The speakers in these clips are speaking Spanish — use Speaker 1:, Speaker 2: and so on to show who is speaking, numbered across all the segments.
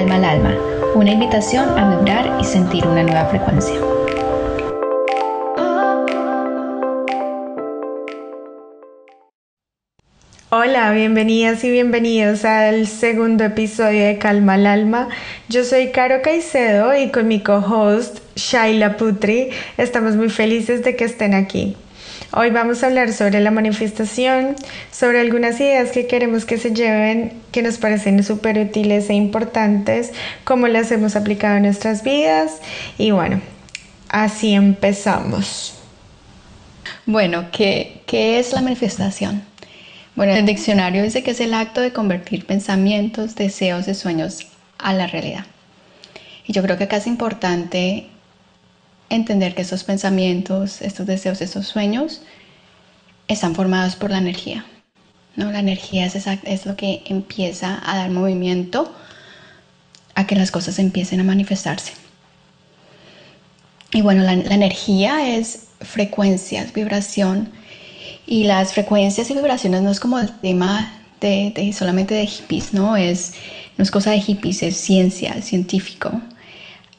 Speaker 1: Calma al Alma, una invitación a vibrar y sentir una nueva frecuencia.
Speaker 2: Hola, bienvenidas y bienvenidos al segundo episodio de Calma al Alma. Yo soy Caro Caicedo y con mi co-host Shaila Putri estamos muy felices de que estén aquí. Hoy vamos a hablar sobre la manifestación, sobre algunas ideas que queremos que se lleven, que nos parecen súper útiles e importantes, cómo las hemos aplicado en nuestras vidas y bueno, así empezamos.
Speaker 1: Bueno, ¿qué, qué es la manifestación? Bueno, el diccionario dice que es el acto de convertir pensamientos, deseos y sueños a la realidad. Y yo creo que acá es importante entender que esos pensamientos, estos deseos, estos sueños están formados por la energía. ¿no? La energía es, es lo que empieza a dar movimiento a que las cosas empiecen a manifestarse. Y bueno, la, energía es frecuencias, vibración. Y las frecuencias y vibraciones no es como el tema de, solamente de hippies, ¿no? Es, no es cosa de hippies, es ciencia, científico.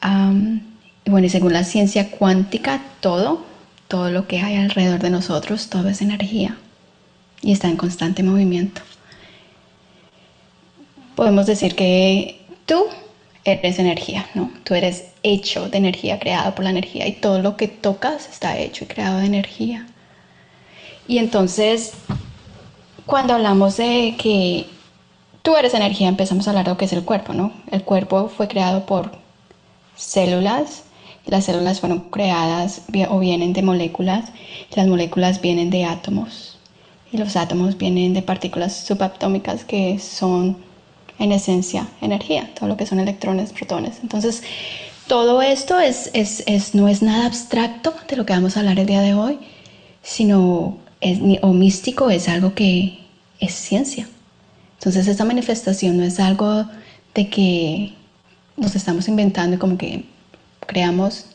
Speaker 1: Y bueno, y según la ciencia cuántica, todo, todo lo que hay alrededor de nosotros, todo es energía y está en constante movimiento. Podemos decir que tú eres energía, ¿no? Tú eres hecho de energía, creado por la energía y todo lo que tocas está hecho y creado de energía. Y entonces, cuando hablamos de que tú eres energía, empezamos a hablar de lo que es el cuerpo, ¿no? El cuerpo fue creado por células las células fueron creadas o vienen de moléculas, las moléculas vienen de átomos y los átomos vienen de partículas subatómicas que son en esencia energía, todo lo que son electrones, protones. Entonces, todo esto es, es, no es nada abstracto de lo que vamos a hablar el día de hoy, sino es, o místico, es algo que es ciencia. Entonces, esta manifestación no es algo de que nos estamos inventando como que creamos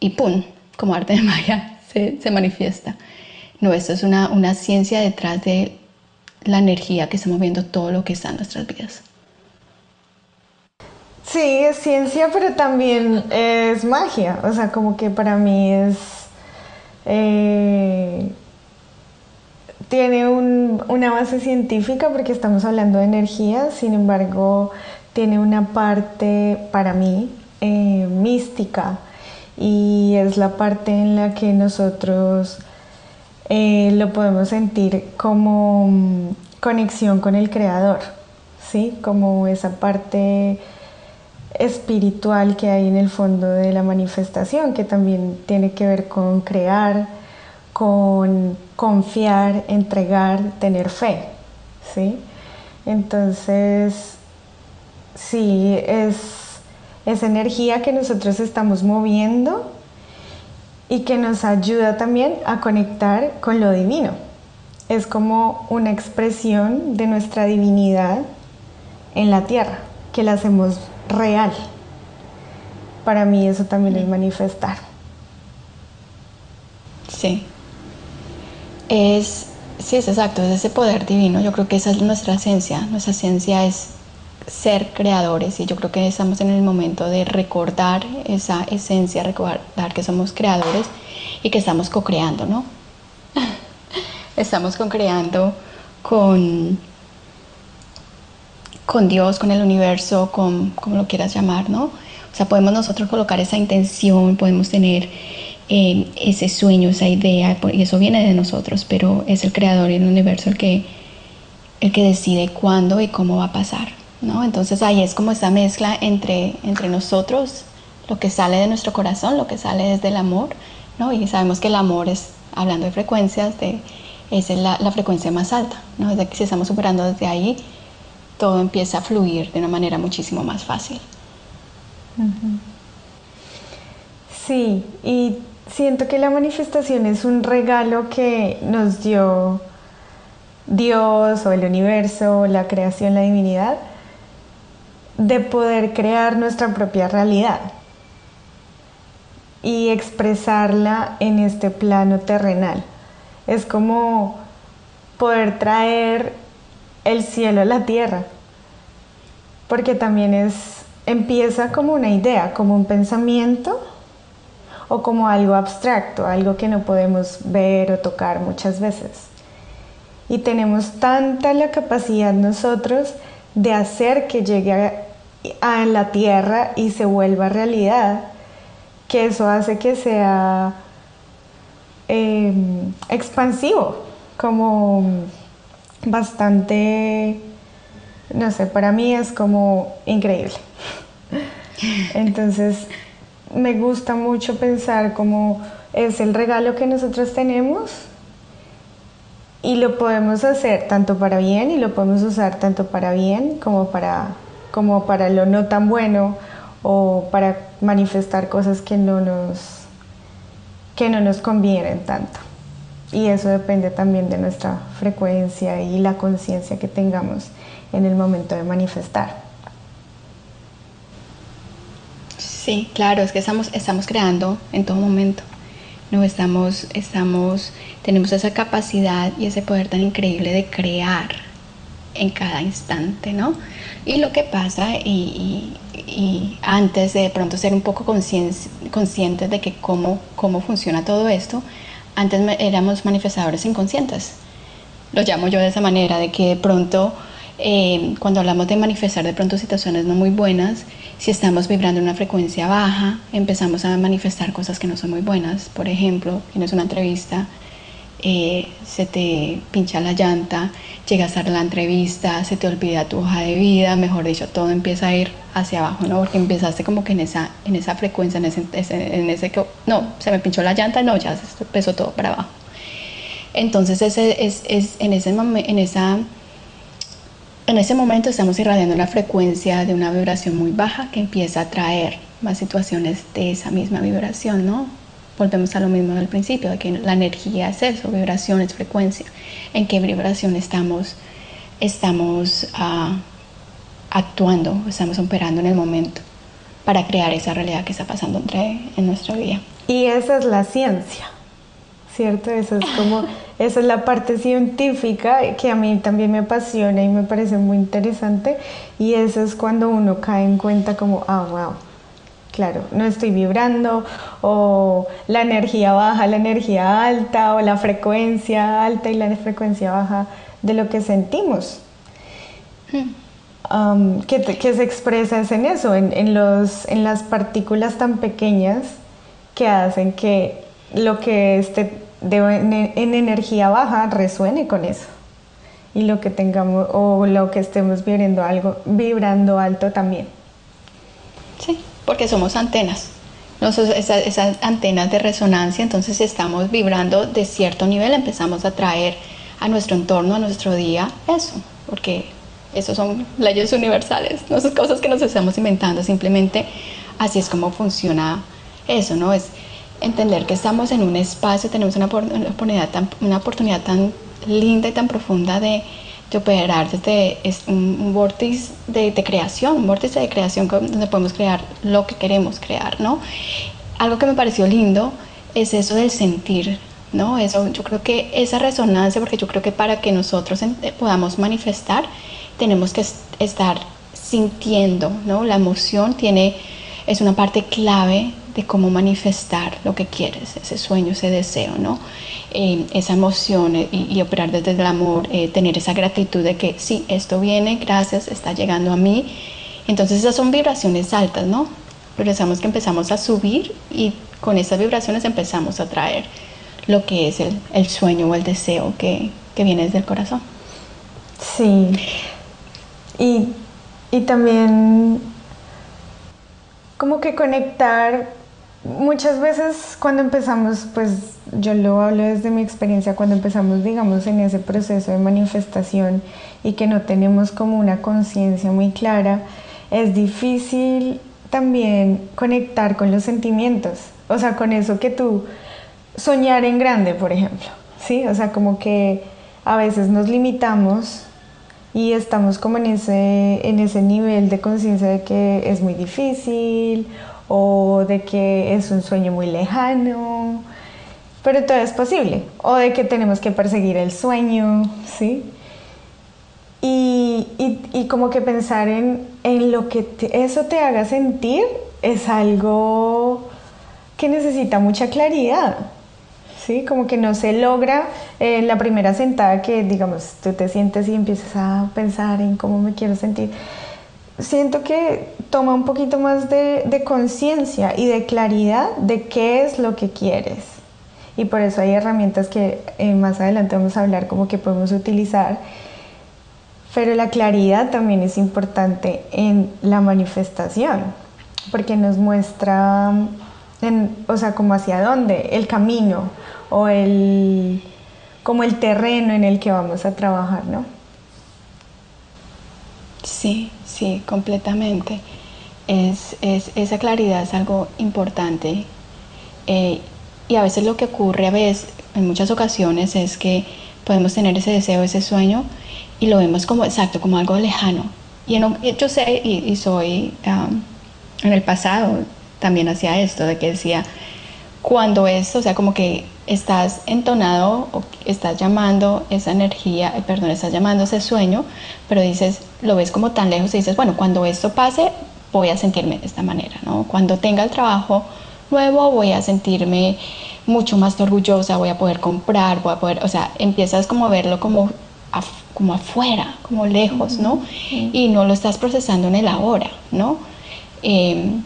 Speaker 1: y ¡pum! Como arte de magia se, se manifiesta. No, esto es una, una ciencia detrás de la energía que está moviendo todo lo que está en nuestras vidas.
Speaker 2: Sí, es ciencia, pero también es magia. O sea, como que para mí es... Eh, tiene un, una base científica porque estamos hablando de energía, sin embargo, tiene una parte para mí eh, mística y es la parte en la que nosotros eh, lo podemos sentir como mm, conexión con el creador, ¿sí? como esa parte espiritual que hay en el fondo de la manifestación, que también tiene que ver con crear, con confiar, entregar, tener fe. ¿sí? Entonces, sí, es esa energía que nosotros estamos moviendo y que nos ayuda también a conectar con lo divino. Es como una expresión de nuestra divinidad en la tierra, que la hacemos real. Para mí eso también es manifestar.
Speaker 1: Sí. Es, sí, es exacto, es ese poder divino. Yo creo que esa es nuestra esencia. Nuestra esencia es ser creadores y yo creo que estamos en el momento de recordar esa esencia, recordar que somos creadores y que estamos co-creando, ¿no? estamos co-creando con, con Dios, con el universo, con como lo quieras llamar, ¿no? O sea, podemos nosotros colocar esa intención, podemos tener eh, ese sueño, esa idea, y eso viene de nosotros, pero es el creador y el universo el que, el que decide cuándo y cómo va a pasar. Entonces ahí es como esa mezcla entre, entre nosotros, lo que sale de nuestro corazón, lo que sale desde el amor, ¿no? Y sabemos que el amor es, hablando de frecuencias, es la, frecuencia más alta, ¿no? Que si estamos superando desde ahí, todo empieza a fluir de una manera muchísimo más fácil.
Speaker 2: Sí, y siento que la manifestación es un regalo que nos dio Dios o el universo, la creación, la divinidad, de poder crear nuestra propia realidad y expresarla en este plano terrenal. Es como poder traer el cielo a la tierra. porque también es, empieza como una idea, como un pensamiento o como algo abstracto, algo que no podemos ver o tocar muchas veces. Y tenemos tanta la capacidad nosotros de hacer que llegue a, la tierra y se vuelva realidad, que eso hace que sea em, expansivo, como bastante, no sé, para mí es como increíble. Entonces, me gusta mucho pensar como es el regalo que nosotros tenemos y lo podemos hacer tanto para bien y lo podemos usar tanto para bien como para, como para lo no tan bueno o para manifestar cosas que no nos, que no nos convienen tanto. Y eso depende también de nuestra frecuencia y la conciencia que tengamos en el momento de manifestar.
Speaker 1: Sí, claro, es que estamos, estamos creando en todo momento. No estamos, estamos, tenemos esa capacidad y ese poder tan increíble de crear en cada instante, ¿no? Y lo que pasa, y, antes de, pronto ser un poco conscientes de que cómo, cómo funciona todo esto, antes éramos manifestadores inconscientes. Lo llamo yo de esa manera, de que de pronto, eh, cuando hablamos de manifestar de pronto situaciones no muy buenas, si estamos vibrando en una frecuencia baja, empezamos a manifestar cosas que no son muy buenas. Por ejemplo, tienes una entrevista, eh, se te pincha la llanta, llegas a la entrevista, se te olvida tu hoja de vida, mejor dicho, todo empieza a ir hacia abajo, ¿no? Porque empezaste como que en esa, en esa frecuencia, en ese, en ese que, no, se me pinchó la llanta, no, ya se empezó todo para abajo. Entonces, ese, es, es, en, ese en esa en ese momento estamos irradiando la frecuencia de una vibración muy baja que empieza a traer más situaciones de esa misma vibración, ¿no? Volvemos a lo mismo del principio, de que la energía es eso, vibración es frecuencia. ¿En qué vibración estamos, estamos uh, actuando, estamos operando en el momento para crear esa realidad que está pasando entre, en nuestra vida?
Speaker 2: Y esa es la ciencia. ¿cierto? Eso es como, esa es la parte científica que a mí también me apasiona y me parece muy interesante y eso es cuando uno cae en cuenta como, ah, wow, claro, no estoy vibrando o la energía baja, la energía alta o la frecuencia alta y la frecuencia baja de lo que sentimos. Um, que, se expresa en eso, en, los, en las partículas tan pequeñas que hacen que lo que esté en energía baja resuene con eso. Y lo que tengamos o lo que estemos vibrando algo, vibrando alto también.
Speaker 1: Sí, porque somos antenas. esas, antenas de resonancia, entonces estamos vibrando de cierto nivel, empezamos a traer a nuestro entorno, a nuestro día, eso, porque eso son leyes universales, no son cosas que nos estamos inventando, simplemente así es como funciona eso, ¿no? Es, entender que estamos en un espacio, tenemos una oportunidad tan, una oportunidad tan linda y tan profunda de, de operar desde un, un vórtice de, creación, un vórtice de creación donde podemos crear lo que queremos crear, ¿no? Algo que me pareció lindo es eso del sentir, ¿no? Eso, yo creo que esa resonancia, porque yo creo que para que nosotros podamos manifestar, tenemos que estar sintiendo, ¿no? La emoción tiene, es una parte clave de cómo manifestar lo que quieres, ese sueño, ese deseo, ¿no? Eh, esa emoción eh, y, operar desde el amor, eh, tener esa gratitud de que sí, esto viene, gracias, está llegando a mí. Entonces esas son vibraciones altas, ¿no? Pensamos que empezamos a subir y con esas vibraciones empezamos a traer lo que es el, sueño o el deseo que, viene desde el corazón.
Speaker 2: Sí. Y, y también como que conectar muchas veces cuando empezamos, pues yo lo hablo desde mi experiencia, cuando empezamos, digamos, en ese proceso de manifestación y que no tenemos como una conciencia muy clara, es difícil también conectar con los sentimientos, o sea, con eso que tú soñar en grande, por ejemplo, ¿sí? O sea, como que a veces nos limitamos y estamos como en ese, en ese nivel de conciencia de que es muy difícil o de que es un sueño muy lejano, pero todo es posible, o de que tenemos que perseguir el sueño, ¿sí? Y, y, como que pensar en, en lo que eso te haga sentir es algo que necesita mucha claridad. ¿sí? Como que no se logra en la primera sentada que, digamos, tú te sientes y empiezas a pensar en cómo me quiero sentir. Siento que toma un poquito más de, conciencia y de claridad de qué es lo que quieres. Y por eso hay herramientas que eh, más adelante vamos a hablar como que podemos utilizar. Pero la claridad también es importante en la manifestación, porque nos muestra, o sea, como hacia dónde, el camino, o el, como el terreno en el que vamos a trabajar, ¿no?
Speaker 1: Sí, sí, completamente. Es, esa claridad es algo importante. Eh, y a veces lo que ocurre a veces, en muchas ocasiones, es que podemos tener ese deseo, ese sueño, y lo vemos como exacto, como algo lejano. Y yo sé, y, soy en el pasado también hacía esto, de que decía, cuando es, o sea, como que estás entonado o estás llamando esa energía, eh, perdón, estás llamando ese sueño, pero dices, lo ves como tan lejos y dices, bueno, cuando esto pase, voy a sentirme de esta manera, ¿no? Cuando tenga el trabajo nuevo, voy a sentirme mucho más orgullosa, voy a poder comprar, voy a poder, o sea, empiezas como a verlo como, como afuera, como lejos, ¿no? Y no lo estás procesando en el ahora, ¿no? Em,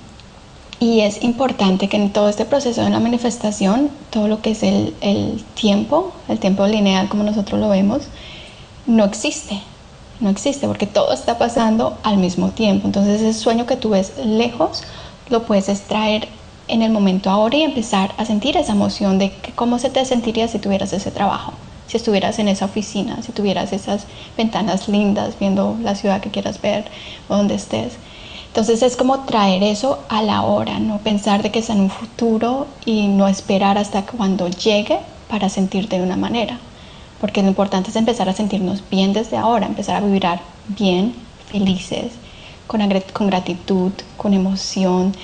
Speaker 1: y es importante que en todo este proceso de la manifestación, todo lo que es el, el, tiempo, el tiempo lineal como nosotros lo vemos, no existe. No existe porque todo está pasando al mismo tiempo. Entonces ese sueño que tú ves lejos lo puedes extraer en el momento ahora y empezar a sentir esa emoción de que cómo se te sentiría si tuvieras ese trabajo, si estuvieras en esa oficina, si tuvieras esas ventanas lindas viendo la ciudad que quieras ver o donde estés. Entonces es como traer eso a la hora, no pensar de que es en un futuro y no esperar hasta cuando llegue para sentirte de una manera. Porque lo importante es empezar a sentirnos bien desde ahora, empezar a vibrar bien, felices, con, con gratitud, con emoción,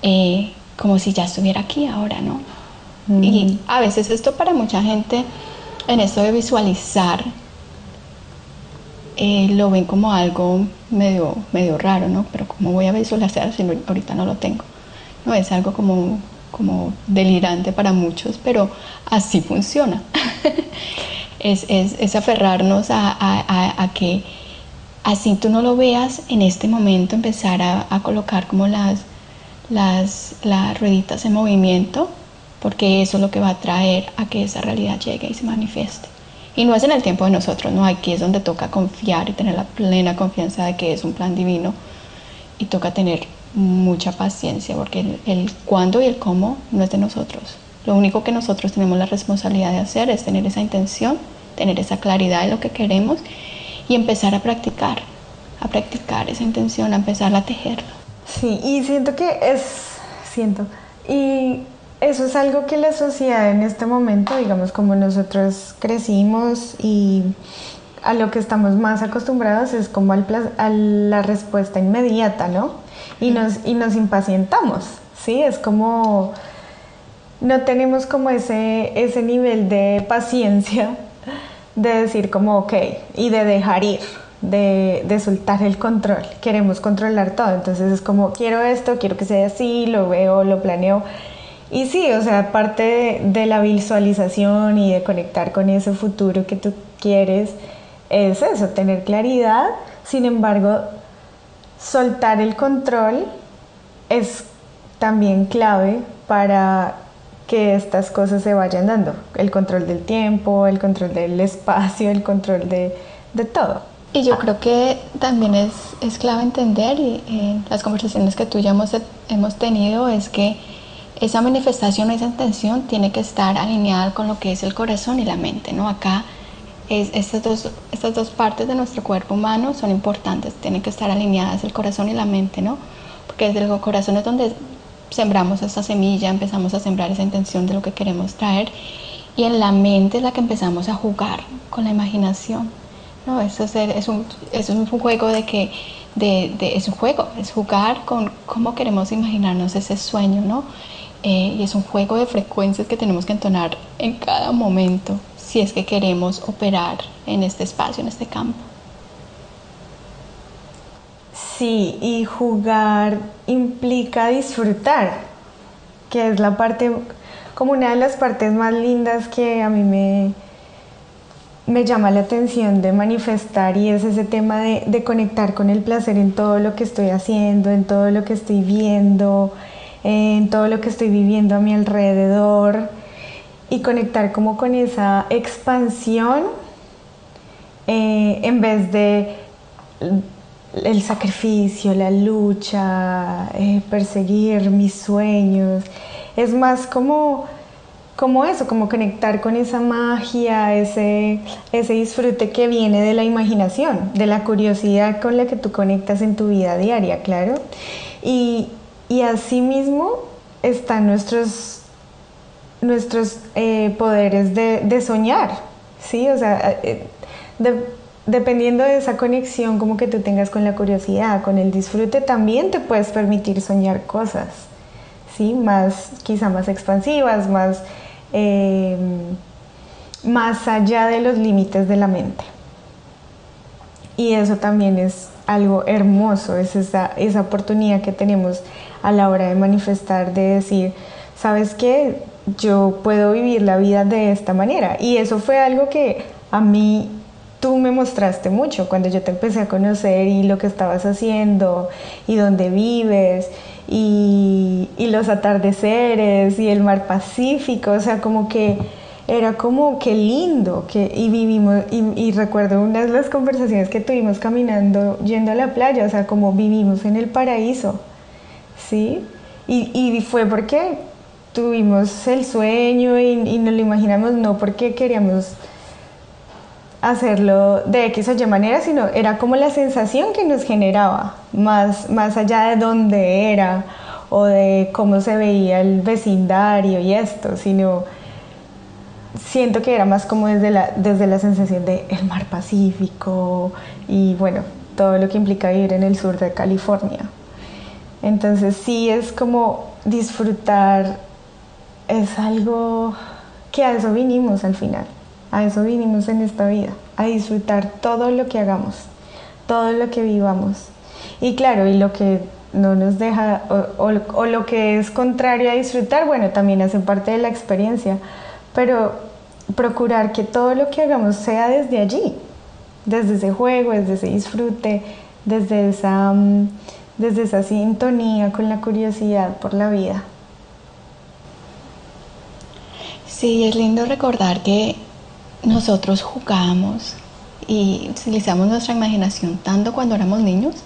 Speaker 1: eh, como si ya estuviera aquí ahora, ¿no? Y a veces esto para mucha gente, en esto de visualizar, eh, lo ven como algo medio, medio raro, ¿no? Pero como voy a visualizar si ahorita no lo tengo? No, es algo como, como delirante para muchos, pero así funciona. es, es, es, aferrarnos a, a, a, que así tú no lo veas en este momento, empezar a, a colocar como las, las, las rueditas en movimiento, porque eso es lo que va a traer a que esa realidad llegue y se manifieste. Y no es en el tiempo de nosotros, ¿no? Aquí es donde toca confiar y tener la plena confianza de que es un plan divino y toca tener mucha paciencia porque el, cuándo y el cómo no es de nosotros. Lo único que nosotros tenemos la responsabilidad de hacer es tener esa intención, tener esa claridad de lo que queremos y empezar a practicar, a practicar esa intención, a empezar a tejerlo.
Speaker 2: Sí, y siento que es, siento, y eso es algo que la sociedad en este momento, digamos, como nosotros crecimos y a lo que estamos más acostumbrados es como al a la respuesta inmediata, ¿no? Y nos, y nos impacientamos, ¿sí? Es como, no tenemos como ese, ese nivel de paciencia de decir como, ok, y de dejar ir, de, de, soltar el control. Queremos controlar todo, entonces es como, quiero esto, quiero que sea así, lo veo, lo planeo y sí, o sea, parte de, la visualización y de conectar con ese futuro que tú quieres es eso, tener claridad. Sin embargo, soltar el control es también clave para que estas cosas se vayan dando. El control del tiempo, el control del espacio, el control de, todo.
Speaker 1: Y yo creo que también es, es clave entender, y en las conversaciones que tú ya hemos, hemos tenido, es que esa manifestación, esa intención tiene que estar alineada con lo que es el corazón y la mente, ¿no? Acá es, estas, dos, estas dos partes de nuestro cuerpo humano son importantes, tienen que estar alineadas el corazón y la mente, ¿no? Porque desde el corazón es donde sembramos esa semilla, empezamos a sembrar esa intención de lo que queremos traer y en la mente es la que empezamos a jugar con la imaginación, ¿no? Eso es, un juego de que, de, de, es un juego, es jugar con cómo queremos imaginarnos ese sueño, ¿no? Eh, y es un juego de frecuencias que tenemos que entonar en cada momento si es que queremos operar en este espacio, en este campo.
Speaker 2: Sí, y jugar implica disfrutar, que es la parte, como una de las partes más lindas que a mí me, me llama la atención de manifestar y es ese tema de, de, conectar con el placer en todo lo que estoy haciendo, en todo lo que estoy viendo, en todo lo que estoy viviendo a mi alrededor y conectar como con esa expansión eh, en vez de el sacrificio, la lucha, eh, perseguir mis sueños. Es más como, como eso, como conectar con esa magia, ese, ese disfrute que viene de la imaginación, de la curiosidad con la que tú conectas en tu vida diaria, claro. Y, y asimismo están nuestros, nuestros eh, poderes de, soñar, ¿sí? O sea, dependiendo de esa conexión como que tú tengas con la curiosidad, con el disfrute, también te puedes permitir soñar cosas, ¿sí? Más, quizá más expansivas, más, eh, más allá de los límites de la mente. Y eso también es algo hermoso, es esa, esa oportunidad que tenemos a la hora de manifestar, de decir, ¿sabes qué? Yo puedo vivir la vida de esta manera. Y eso fue algo que a mí tú me mostraste mucho cuando yo te empecé a conocer y lo que estabas haciendo y dónde vives y, los atardeceres y el mar Pacífico, o sea, como que era como que lindo que, y vivimos, y, recuerdo una de las conversaciones que tuvimos caminando yendo a la playa, o sea, como vivimos en el paraíso, ¿sí? Y, y fue porque tuvimos el sueño y, y nos lo imaginamos, no porque queríamos hacerlo de X o Y manera, sino era como la sensación que nos generaba, más, más allá de dónde era o de cómo se veía el vecindario y esto, sino siento que era más como desde la, desde la sensación de el mar Pacífico y bueno, todo lo que implica vivir en el sur de California. Entonces sí es como disfrutar, es algo que a eso vinimos al final. A eso vinimos en esta vida, a disfrutar todo lo que hagamos, todo lo que vivamos. Y claro, y lo que no nos deja, o, lo que es contrario a disfrutar, bueno, también hace parte de la experiencia, pero procurar que todo lo que hagamos sea desde allí, desde ese juego, desde ese disfrute, desde esa, mm, desde esa sintonía con la curiosidad por la vida.
Speaker 1: Sí, es lindo recordar que nosotros jugamos y utilizamos nuestra imaginación tanto cuando éramos niños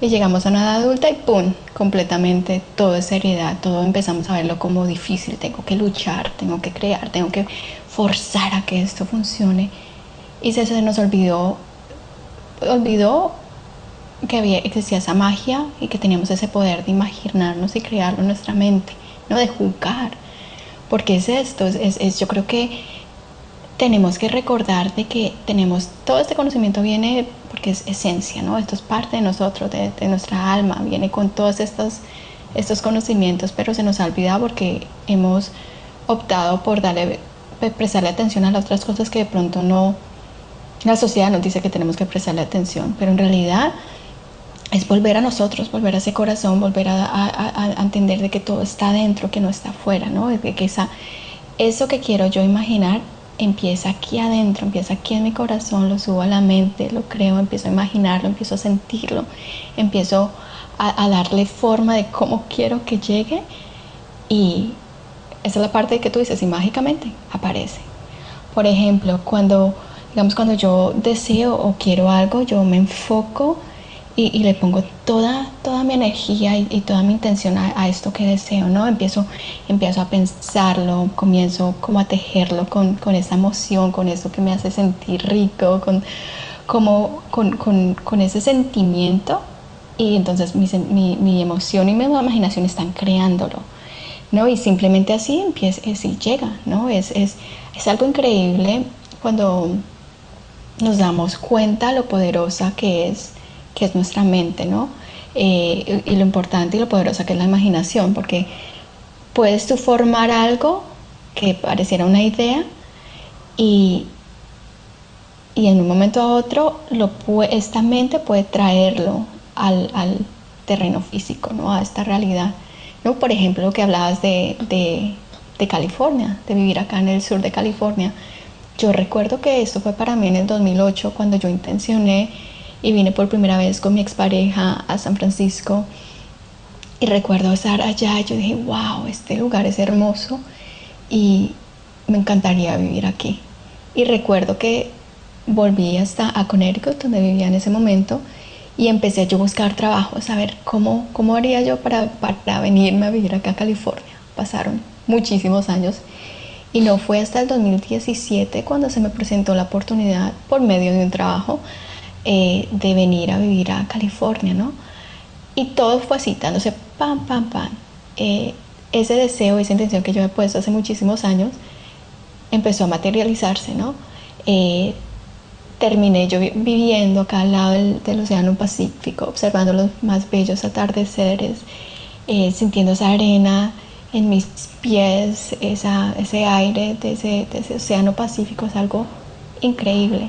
Speaker 1: y llegamos a una edad adulta y ¡pum! completamente todo es seriedad, todo empezamos a verlo como difícil, tengo que luchar, tengo que crear, tengo que forzar a que esto funcione y se, se nos olvidó, olvidó que había, existía esa magia y que teníamos ese poder de imaginarnos y crearlo en nuestra mente, no de jugar, porque es esto, es, es yo creo que tenemos que recordar de que tenemos todo este conocimiento viene porque es esencia, ¿no? Esto es parte de nosotros, de, nuestra alma, viene con todos estos, estos conocimientos, pero se nos ha olvidado porque hemos optado por darle, prestarle atención a las otras cosas que de pronto no, la sociedad nos dice que tenemos que prestarle atención, pero en realidad es volver a nosotros, volver a ese corazón, volver a, entender de que todo está dentro, que no está afuera, ¿no? De que esa, eso que quiero yo imaginar empieza aquí adentro, empieza aquí en mi corazón, lo subo a la mente, lo creo, empiezo a imaginarlo, empiezo a sentirlo, empiezo a, darle forma de cómo quiero que llegue y esa es la parte de que tú dices y mágicamente aparece. Por ejemplo, cuando, digamos, cuando yo deseo o quiero algo, yo me enfoco y, le pongo toda, toda mi energía y, toda mi intención a, esto que deseo, ¿no? Empiezo, empiezo a pensarlo, comienzo como a tejerlo con, con esa emoción, con eso que me hace sentir rico, con, como, con, con, con ese sentimiento y entonces mi, mi, mi, emoción y mi imaginación están creándolo, ¿no? Y simplemente así empieza, así llega, ¿no? Es, es, es algo increíble cuando nos damos cuenta lo poderosa que es que es nuestra mente, ¿no? Eh, y lo importante y lo poderosa que es la imaginación, porque puedes tú formar algo que pareciera una idea y, y en un momento a otro esta mente puede traerlo al, terreno físico, ¿no? A esta realidad. ¿no? Por ejemplo, lo que hablabas de, de, California, de vivir acá en el sur de California. Yo recuerdo que esto fue para mí en el 2008 cuando yo intencioné y vine por primera vez con mi expareja a San Francisco. Y recuerdo estar allá, yo dije, wow, este lugar es hermoso y me encantaría vivir aquí. Y recuerdo que volví hasta a Connecticut, donde vivía en ese momento, y empecé yo a buscar trabajo, a saber cómo, cómo haría yo para, para venirme a vivir acá a California. Pasaron muchísimos años y no fue hasta el 2017 cuando se me presentó la oportunidad por medio de un trabajo eh, de venir a vivir a California, ¿no? Y todo fue así, dándose pam, pam, pam. Eh, ese deseo, esa intención que yo he puesto hace muchísimos años, empezó a materializarse, ¿no? Eh, terminé yo viviendo acá al lado del, Océano Pacífico, observando los más bellos atardeceres, eh, sintiendo esa arena en mis pies, ese aire de ese, Océano Pacífico, es algo increíble.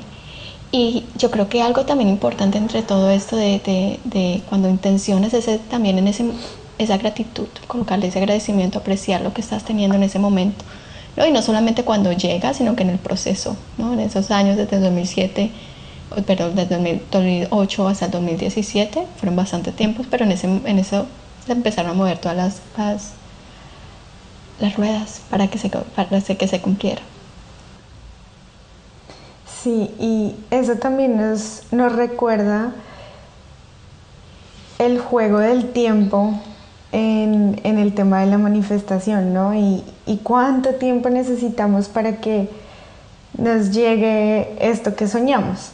Speaker 1: Y yo creo que algo también importante entre todo esto de, de, cuando intenciones es también en ese, esa gratitud, colocarle ese agradecimiento, apreciar lo que estás teniendo en ese momento y no solamente cuando llega, sino que en el proceso, ¿no? en esos años desde 2007, perdón, desde 2008 hasta el 2017, fueron bastante tiempos, pero en, ese, en eso empezaron a mover todas las, las, ruedas para que, se, para que se cumpliera.
Speaker 2: Sí, y eso también nos, nos recuerda el juego del tiempo en, el tema de la manifestación, ¿no? Y, cuánto tiempo necesitamos para que nos llegue esto que soñamos,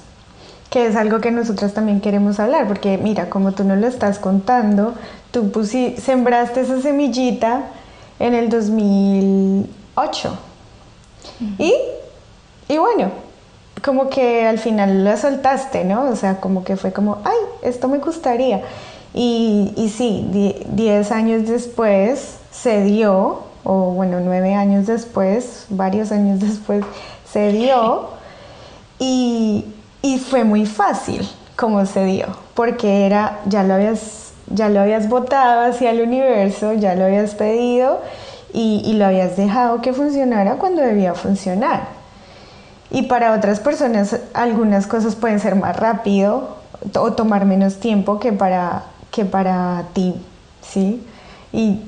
Speaker 2: que es algo que nosotros también queremos hablar, porque mira, como tú nos lo estás contando, tú sembraste esa semillita en el 2008. y, y bueno, como que al final la soltaste, ¿no? O sea, como que fue como, ay, esto me gustaría. Y, y sí, 10 años después se dio, o bueno, 9 años después, varios años después, se dio. Y, y fue muy fácil como se dio, porque era, ya lo habías, ya lo habías votado hacia el universo, ya lo habías pedido y, y lo habías dejado que funcionara cuando debía funcionar. Y para otras personas algunas cosas pueden ser más rápido o tomar menos tiempo que para que para ti, ¿sí? Y,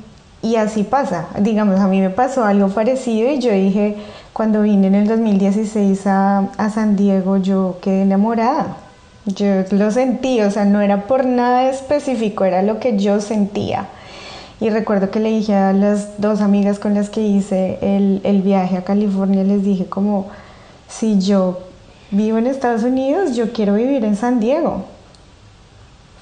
Speaker 2: así pasa. Digamos, a mí me pasó algo parecido y yo dije, cuando vine en el 2016 a, a San Diego, yo quedé enamorada. Yo lo sentí, o sea, no era por nada específico, era lo que yo sentía. Y recuerdo que le dije a las dos amigas con las que hice el, el, viaje a California, les dije como, si yo vivo en Estados Unidos, yo quiero vivir en San Diego.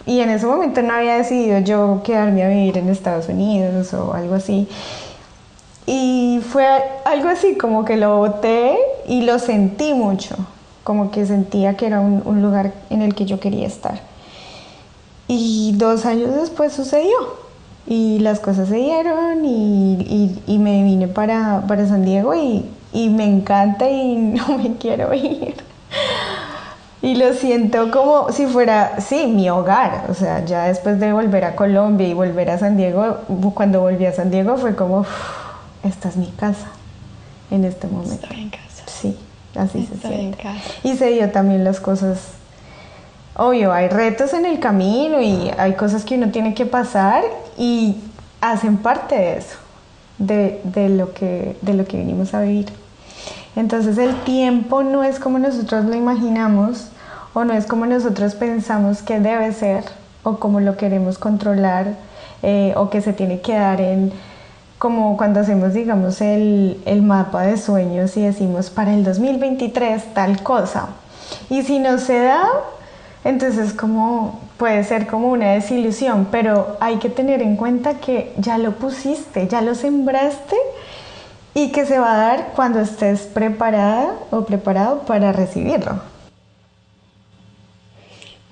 Speaker 2: Y en ese momento no había decidido yo quedarme a vivir en Estados Unidos o algo así. Y fue algo así, como que lo voté y lo sentí mucho, como que sentía que era un, lugar en el que yo quería estar. Y dos años después sucedió y las cosas se dieron y, y, me vine para, para San Diego y, y me encanta y no me quiero ir. Y lo siento como si fuera, sí, mi hogar. O sea, ya después de volver a Colombia y volver a San Diego, cuando volví a San Diego fue como, esta es mi casa en este momento.
Speaker 1: Estoy en casa.
Speaker 2: Sí, así se siente. Y se dio también las cosas. Obvio, hay retos en el camino y hay cosas que uno tiene que pasar y hacen parte de eso, de, de lo, que, de lo que vinimos a vivir. Entonces el tiempo no es como nosotros lo imaginamos o no es como nosotros pensamos que debe ser o como lo queremos controlar eh, o que se tiene que dar en como cuando hacemos digamos el, el mapa de sueños y decimos para el 2023 tal cosa y si no se da entonces como puede ser como una desilusión pero hay que tener en cuenta que ya lo pusiste ya lo sembraste y que se va a dar cuando estés preparada o preparado para recibirlo.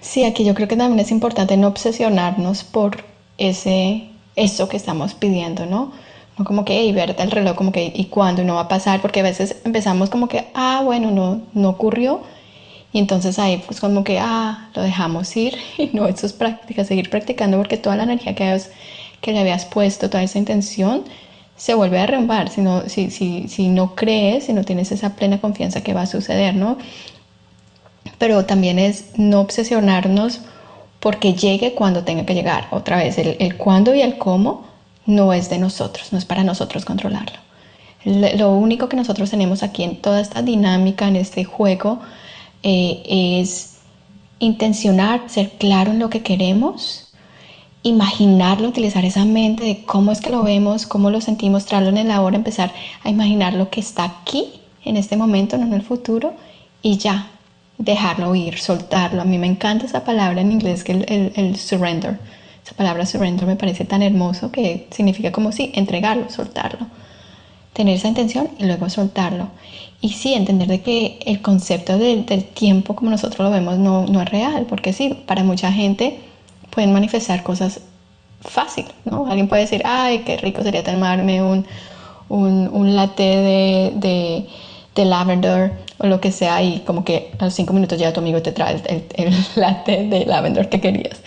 Speaker 1: Sí, aquí yo creo que también es importante no obsesionarnos por ese eso que estamos pidiendo, ¿no? No como que, y ver el reloj como que, ¿y cuándo? no va a pasar? Porque a veces empezamos como que, ah, bueno, no, no ocurrió. Y entonces ahí pues como que, ah, lo dejamos ir y no, eso es práctica, seguir practicando porque toda la energía que, que le habías puesto, toda esa intención, se vuelve a derrumbar si no, si, si, si no crees, si no tienes esa plena confianza que va a suceder, ¿no? Pero también es no obsesionarnos porque llegue cuando tenga que llegar. Otra vez, el, el cuándo y el cómo no es de nosotros, no es para nosotros controlarlo. Lo único que nosotros tenemos aquí en toda esta dinámica, en este juego, eh, es intencionar, ser claro en lo que queremos, imaginarlo, utilizar esa mente de cómo es que lo vemos, cómo lo sentimos, traerlo en el ahora, empezar a imaginar lo que está aquí, en este momento, no en el futuro, y ya, dejarlo ir, soltarlo. A mí me encanta esa palabra en inglés, que el, el surrender. Esa palabra surrender me parece tan hermoso que significa como si entregarlo, soltarlo. Tener esa intención y luego soltarlo. Y sí, entender de que el concepto del, tiempo como nosotros lo vemos no, no, es real, porque sí, para mucha gente pueden manifestar cosas fácil, ¿no? Alguien puede decir, ay, qué rico sería tomarme un, un, un latte de, de, de, lavender o lo que sea y como que a los cinco minutos ya tu amigo te trae el, el, latte de lavender que querías.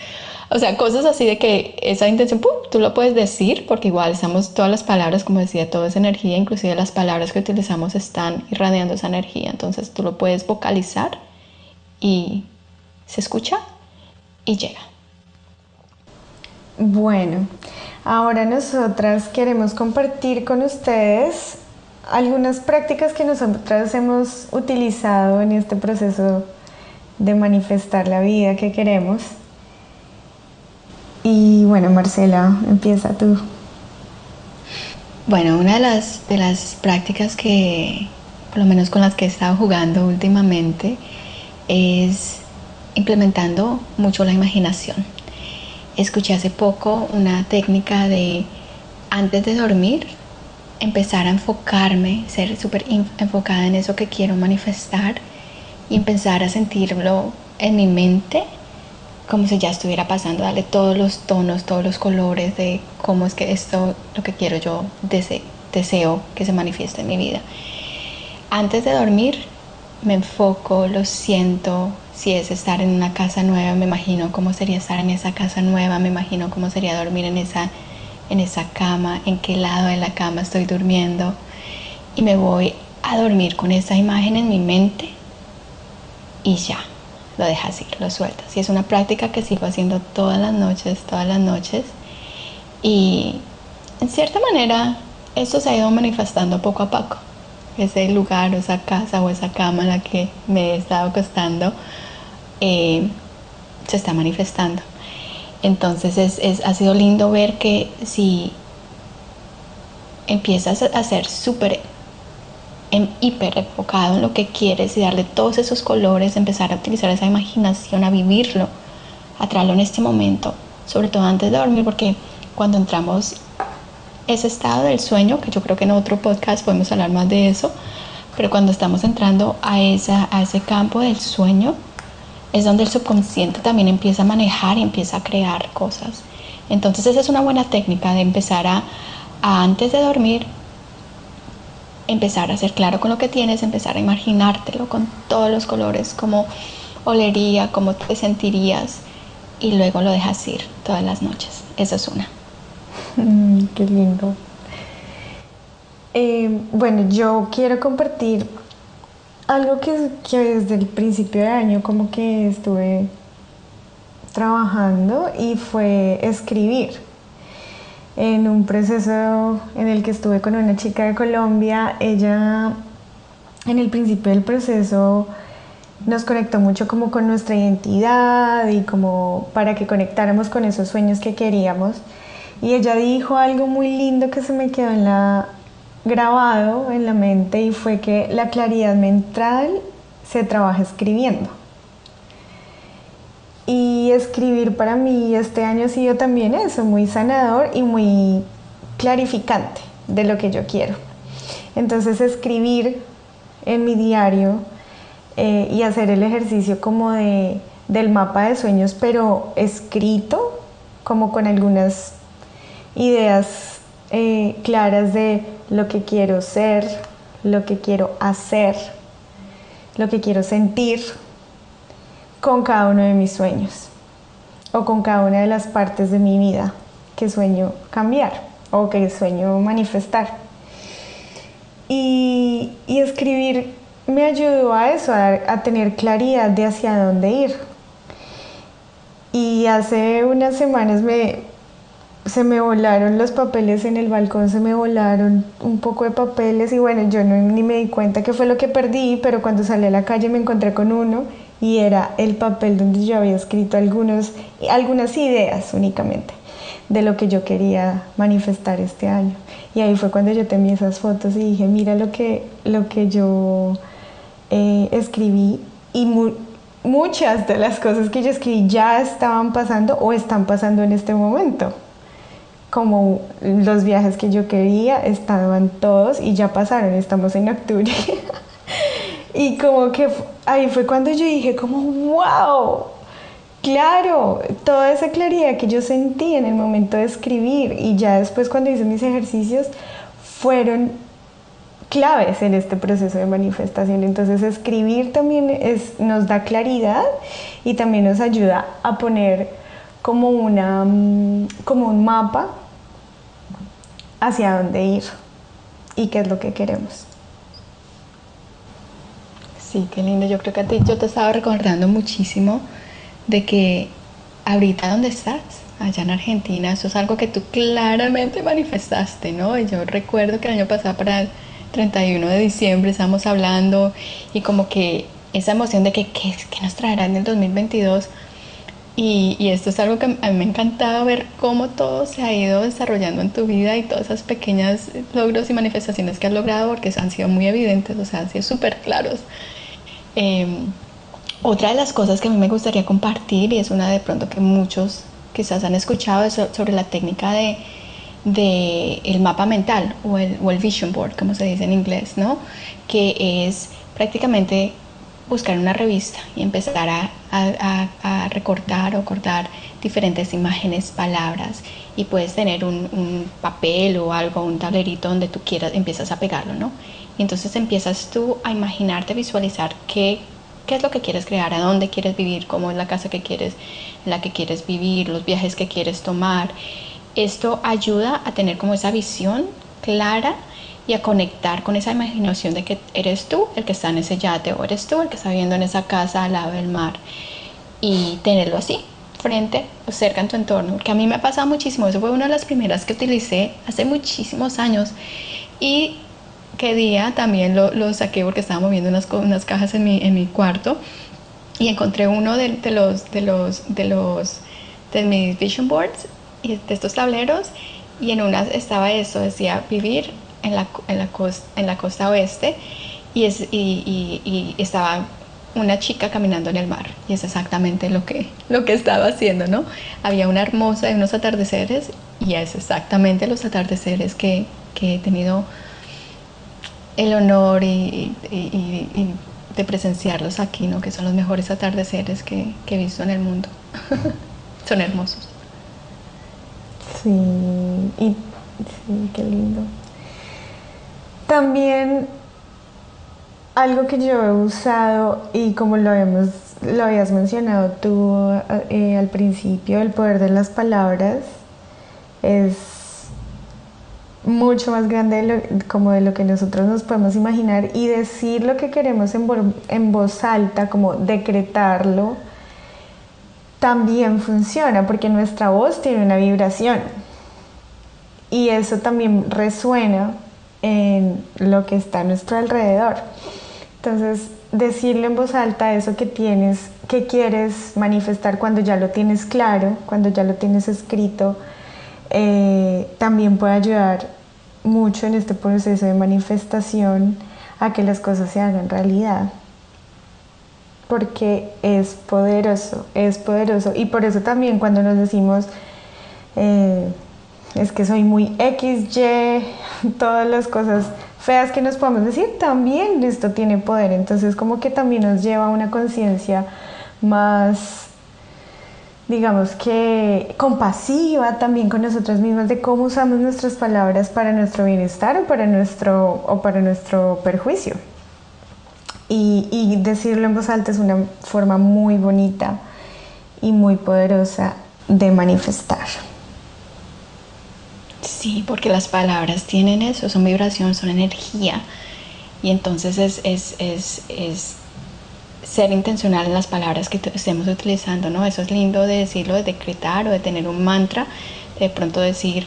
Speaker 1: O sea, cosas así de que esa intención, ¡pum! tú lo puedes decir, porque igual estamos, todas las palabras, como decía, toda esa energía, inclusive las palabras que utilizamos están irradiando esa energía. Entonces tú lo puedes vocalizar y se escucha y llega.
Speaker 2: Bueno, ahora nosotras queremos compartir con ustedes algunas prácticas que nosotras hemos utilizado en este proceso de manifestar la vida que queremos. Y bueno, Marcela, empieza tú.
Speaker 1: Bueno, una de las, de las prácticas que, por lo menos con las que he estado jugando últimamente, es implementando mucho la imaginación. Escuché hace poco una técnica de, antes de dormir, empezar a enfocarme, ser súper enfocada en eso que quiero manifestar y empezar a sentirlo en mi mente como si ya estuviera pasando, darle todos los tonos, todos los colores de cómo es que esto, lo que quiero yo, deseo que se manifieste en mi vida. Antes de dormir, me enfoco, lo siento, si es estar en una casa nueva, me imagino cómo sería estar en esa casa nueva, me imagino cómo sería dormir en esa, en esa cama, en qué lado de la cama estoy durmiendo y me voy a dormir con esa imagen en mi mente y ya lo dejas ir, lo sueltas. Y es una práctica que sigo haciendo todas las noches, todas las noches. Y en cierta manera eso se ha ido manifestando poco a poco. Ese lugar esa casa o esa cama la que me he estado acostando eh, se está manifestando. Entonces es, ha sido lindo ver que si empiezas a ser súper en hiper enfocado en lo que quieres y darle todos esos colores, empezar a utilizar esa imaginación, a vivirlo, a traerlo en este momento, sobre todo antes de dormir, porque cuando entramos ese estado del sueño, que yo creo que en otro podcast podemos hablar más de eso, pero cuando estamos entrando a, ese campo del sueño, es donde el subconsciente también empieza a manejar y empieza a crear cosas. Entonces esa es una buena técnica de empezar a, a antes de dormir, empezar a ser claro con lo que tienes, empezar a imaginártelo con todos los colores, como olería, cómo te sentirías y luego lo dejas ir todas las noches. Esa es una.
Speaker 2: Mm, qué lindo. Eh, bueno, yo quiero compartir algo que, que desde el principio de año como que estuve trabajando y fue escribir en un proceso en el que estuve con una chica de Colombia. Ella en el principio del proceso nos conectó mucho como con nuestra identidad y como para que conectáramos con esos sueños que queríamos. Y ella dijo algo muy lindo que se me quedó la, grabado en la mente y fue que la claridad mental se trabaja escribiendo. Y escribir para mí este año ha sido también eso, muy sanador y muy clarificante de lo que yo quiero. Entonces escribir en mi diario eh, y hacer el ejercicio como de, del mapa de sueños, pero escrito, como con algunas ideas eh, claras de lo que quiero ser, lo que quiero hacer, lo que quiero sentir con cada uno de mis sueños o con cada una de las partes de mi vida que sueño cambiar o que sueño manifestar. Y, escribir me ayudó a eso, a, tener claridad de hacia dónde ir. Y hace unas semanas me, se me volaron los papeles en el balcón, se me volaron un poco de papeles y bueno, yo no, ni me di cuenta qué fue lo que perdí, pero cuando salí a la calle me encontré con uno y era el papel donde yo había escrito algunos, algunas ideas únicamente de lo que yo quería manifestar este año. Y ahí fue cuando yo te envié esas fotos y dije, mira lo que, lo que yo eh, escribí y muchas de las cosas que yo escribí ya estaban pasando o están pasando en este momento. Como los viajes que yo quería estaban todos y ya pasaron, estamos en octubre. y como que ahí fue cuando yo dije como, wow, Claro, toda esa claridad que yo sentí en el momento de escribir y ya después cuando hice mis ejercicios fueron claves en este proceso de manifestación. Entonces escribir también es, nos da claridad y también nos ayuda a poner como, una, mm, como un mapa hacia dónde ir y qué es lo que queremos.
Speaker 1: Sí, qué lindo. Yo creo que a ti yo te estaba recordando muchísimo de que ahorita donde estás, allá en Argentina, eso es algo que tú claramente manifestaste, ¿no? Y yo recuerdo que el año pasado para el 31 de diciembre estábamos hablando y como que esa emoción de que qué, nos traerá en el 2022 y, y, esto es algo que a mí me ha encantado ver cómo todo se ha ido desarrollando en tu vida y todas esas pequeñas logros y manifestaciones que has logrado porque han sido muy evidentes, o sea, han sido súper claros. Eh, otra de las cosas que a mí me gustaría compartir, y es una de pronto que muchos quizás han escuchado, es sobre la técnica de, de el mapa mental o el, o el, vision board, como se dice en inglés, ¿no? Que es prácticamente buscar una revista y empezar a, recortar o cortar diferentes imágenes, palabras, y puedes tener un, papel o algo, un tablerito donde tú quieras, empiezas a pegarlo, ¿no? Y entonces empiezas tú a imaginarte, visualizar qué es lo que quieres crear, a dónde quieres vivir, cómo es la casa que quieres, la que quieres vivir, los viajes que quieres tomar. Esto ayuda a tener como esa visión clara y a conectar con esa imaginación de que eres tú el que está en ese yate o eres tú el que está viviendo en esa casa al lado del mar y tenerlo así frente o cerca en tu entorno, que a mí me ha pasado muchísimo, eso fue una de las primeras que utilicé hace muchísimos años y qué día también lo, lo saqué porque estaba moviendo unas, unas cajas en mi, en mi cuarto y encontré uno de, de, los de los de los de mis vision boards y de estos tableros y en una estaba eso decía vivir en la, en la, costa, en la costa oeste y, es, y, estaba una chica caminando en el mar y es exactamente lo que lo que estaba haciendo no había una hermosa unos atardeceres y es exactamente los atardeceres que, que he tenido el honor y, de presenciarlos aquí, ¿no? que son los mejores atardeceres que, he visto en el mundo. son hermosos.
Speaker 2: Sí, y sí, qué lindo. También algo que yo he usado y como lo, lo habías mencionado tú eh, al principio, el poder de las palabras es mucho más grande como de lo que nosotros nos podemos imaginar y decir lo que queremos en voz alta, como decretarlo, también funciona porque nuestra voz tiene una vibración y eso también resuena en lo que está a nuestro alrededor. Entonces, decirle en voz alta eso que tienes, que quieres manifestar cuando ya lo tienes claro, cuando ya lo tienes escrito, eh, también puede ayudar mucho en este proceso de manifestación a que las cosas se hagan realidad. Porque es poderoso, es poderoso. Y por eso también cuando nos decimos, eh, es que soy muy XY, todas las cosas feas que nos podemos decir, también esto tiene poder. Entonces como que también nos lleva a una conciencia más digamos que compasiva también con nosotros mismos de cómo usamos nuestras palabras para nuestro bienestar o para nuestro, o para nuestro perjuicio. y, decirlo en voz alta es una forma muy bonita y muy poderosa de manifestar.
Speaker 1: Sí, porque las palabras tienen eso, son vibración, son energía. Y entonces es, es, es, es ser intencional en las palabras que estemos utilizando, ¿no? Eso es lindo de decirlo, de decretar o de tener un mantra, de pronto decir,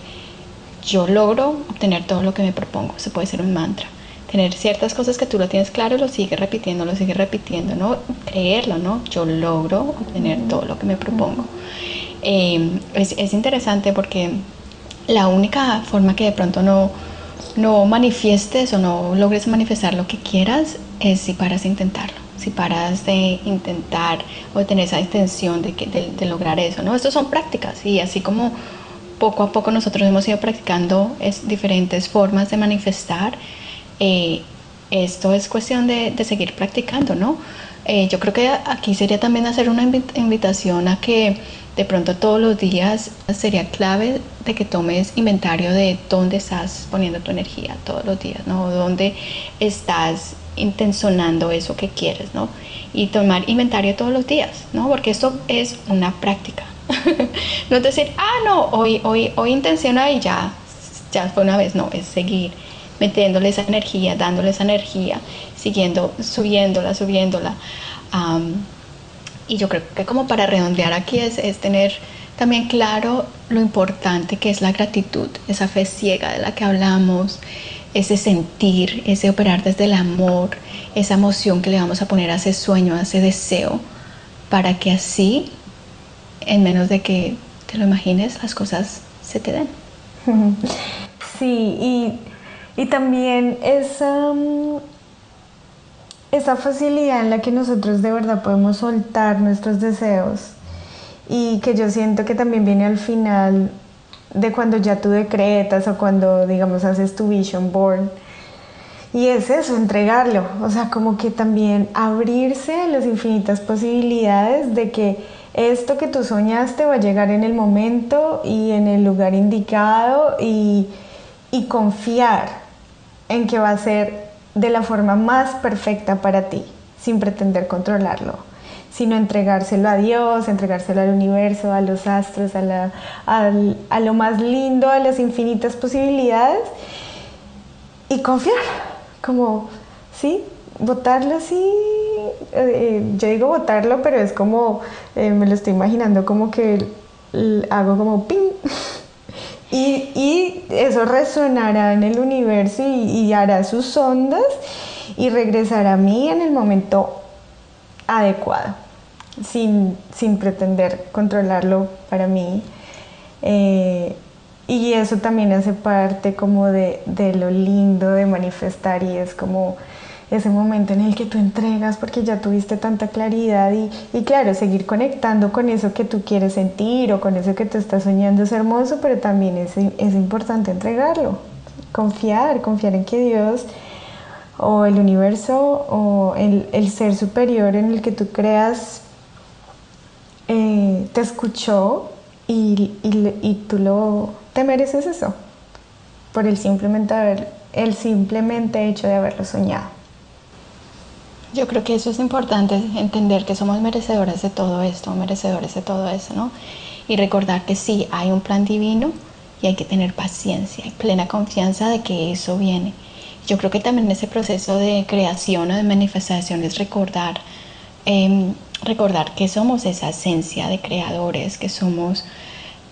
Speaker 1: yo logro obtener todo lo que me propongo, se puede ser un mantra tener ciertas cosas que tú lo tienes claro, lo sigues repitiendo, lo sigues repitiendo, ¿no? Creerlo, ¿no? Yo logro obtener todo lo que me propongo. Eh, es, interesante porque la única forma que de pronto no, no manifiestes o no logres manifestar lo que quieras es si paras de intentarlo, si paras de intentar o tener esa intención de, que, de, lograr eso, ¿no? Estas son prácticas y así como poco a poco nosotros hemos ido practicando es, diferentes formas de manifestar, eh, esto es cuestión de, seguir practicando, ¿no? Eh, yo creo que aquí sería también hacer una invitación a que de pronto todos los días sería clave de que tomes inventario de dónde estás poniendo tu energía todos los días, ¿no? Dónde estás intencionando eso que quieres, ¿no? Y tomar inventario todos los días, ¿no? Porque esto es una práctica. no decir, ah, no, hoy, hoy, hoy intenciona y ya, ya fue una vez, no, es seguir metiéndole esa energía, dándole esa energía, siguiendo, subiéndola, subiéndola. y yo creo que como para redondear aquí es, es tener también claro lo importante que es la gratitud, esa fe ciega de la que hablamos, ese sentir, ese operar desde el amor, esa emoción que le vamos a poner a ese sueño, a ese deseo, para que así, en menos de que te lo imagines, las cosas se te den.
Speaker 2: Sí, y y también esa, mm, esa facilidad en la que nosotros de verdad podemos soltar nuestros deseos y que yo siento que también viene al final de cuando ya tú decretas o cuando digamos haces tu vision board. Y es eso, entregarlo, o sea, como que también abrirse a las infinitas posibilidades de que esto que tú soñaste va a llegar en el momento y en el lugar indicado y, y confiar en que va a ser de la forma más perfecta para ti, sin pretender controlarlo, sino entregárselo a Dios, entregárselo al universo, a los astros, a, lo más lindo, a las infinitas posibilidades y confiar, como, ¿sí? Votarlo así, eh, yo digo votarlo, pero es como, eh, me lo estoy imaginando como que hago como ping y, eso resonará en el universo y, hará sus ondas y regresará a mí en el momento adecuado, sin, pretender controlarlo para mí. Eh, y eso también hace parte como de, de lo lindo de manifestar y es como ese momento en el que tú entregas porque ya tuviste tanta claridad y, claro, seguir conectando con eso que tú quieres sentir o con eso que tú estás soñando es hermoso, pero también es, es importante entregarlo, confiar, confiar en que Dios o el universo o el, ser superior en el que tú creas eh, te escuchó y, y, tú lo, te mereces eso por el simplemente, el simplemente hecho de haberlo soñado.
Speaker 1: Yo creo que eso es importante, entender que somos merecedores de todo esto, merecedores de todo eso, ¿no? Y recordar que sí, hay un plan divino y hay que tener paciencia y plena confianza de que eso viene. Yo creo que también ese proceso de creación o de manifestación es recordar, em, recordar que somos esa esencia de creadores, que somos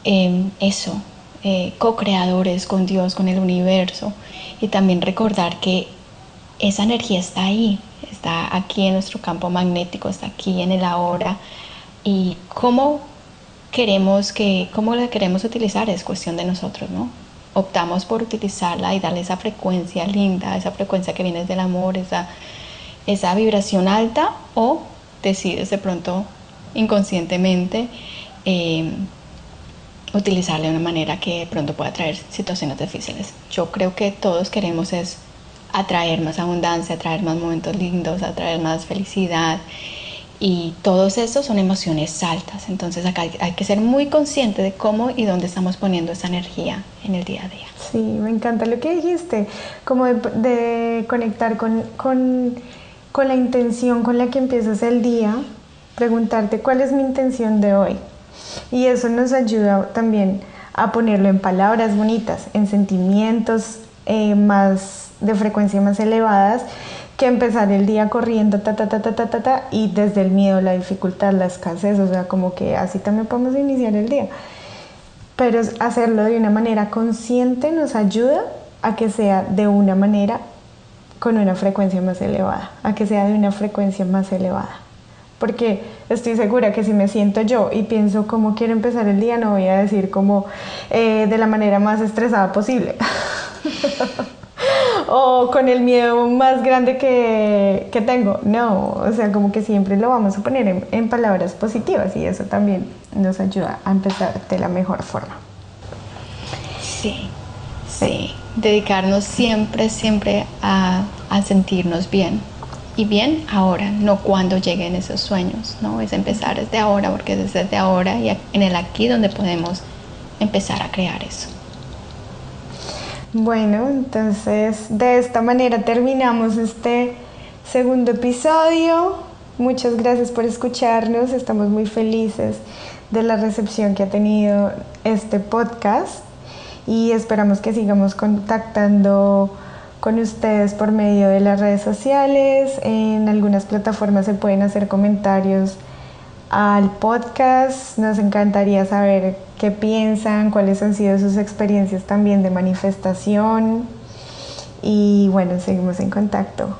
Speaker 1: em, eso, eh, co-creadores con Dios, con el universo. Y también recordar que esa energía está ahí, está aquí en nuestro campo magnético, está aquí en el ahora. Y cómo queremos que, cómo la queremos utilizar es cuestión de nosotros, ¿no? Optamos por utilizarla y darle esa frecuencia linda, esa frecuencia que viene del amor, esa, esa vibración alta, o decides de pronto inconscientemente eh, utilizarla de una manera que de pronto pueda traer situaciones difíciles. Yo creo que todos queremos es atraer más abundancia, atraer más momentos lindos, atraer más felicidad. Y todos estos son emociones altas. Entonces acá hay que ser muy consciente de cómo y dónde estamos poniendo esa energía en el día a día.
Speaker 2: Sí, me encanta lo que dijiste, como de, conectar con, con con la intención con la que empiezas el día, preguntarte cuál es mi intención de hoy. Y eso nos ayuda también a ponerlo en palabras bonitas, en sentimientos eh, más de frecuencia más elevadas que empezar el día corriendo ta ta ta ta ta ta ta y desde el miedo, la dificultad, la escasez, o sea, como que así también podemos iniciar el día. Pero hacerlo de una manera consciente nos ayuda a que sea de una manera con una frecuencia más elevada, a que sea de una frecuencia más elevada. Porque estoy segura que si me siento yo y pienso cómo quiero empezar el día, no voy a decir como eh, de la manera más estresada posible. o con el miedo más grande que, que, tengo. No, o sea, como que siempre lo vamos a poner en, palabras positivas y eso también nos ayuda a empezar de la mejor forma.
Speaker 1: Sí, sí dedicarnos siempre, siempre a, sentirnos bien. Y bien ahora, no cuando lleguen esos sueños, ¿no? Es empezar desde ahora, porque es desde ahora y en el aquí donde podemos empezar a crear eso.
Speaker 2: Bueno, entonces de esta manera terminamos este segundo episodio. Muchas gracias por escucharnos. Estamos muy felices de la recepción que ha tenido este podcast y esperamos que sigamos contactando con ustedes por medio de las redes sociales. En algunas plataformas se pueden hacer comentarios al podcast. Nos encantaría saber qué piensan, cuáles han sido sus experiencias también de manifestación. Y bueno, seguimos en contacto.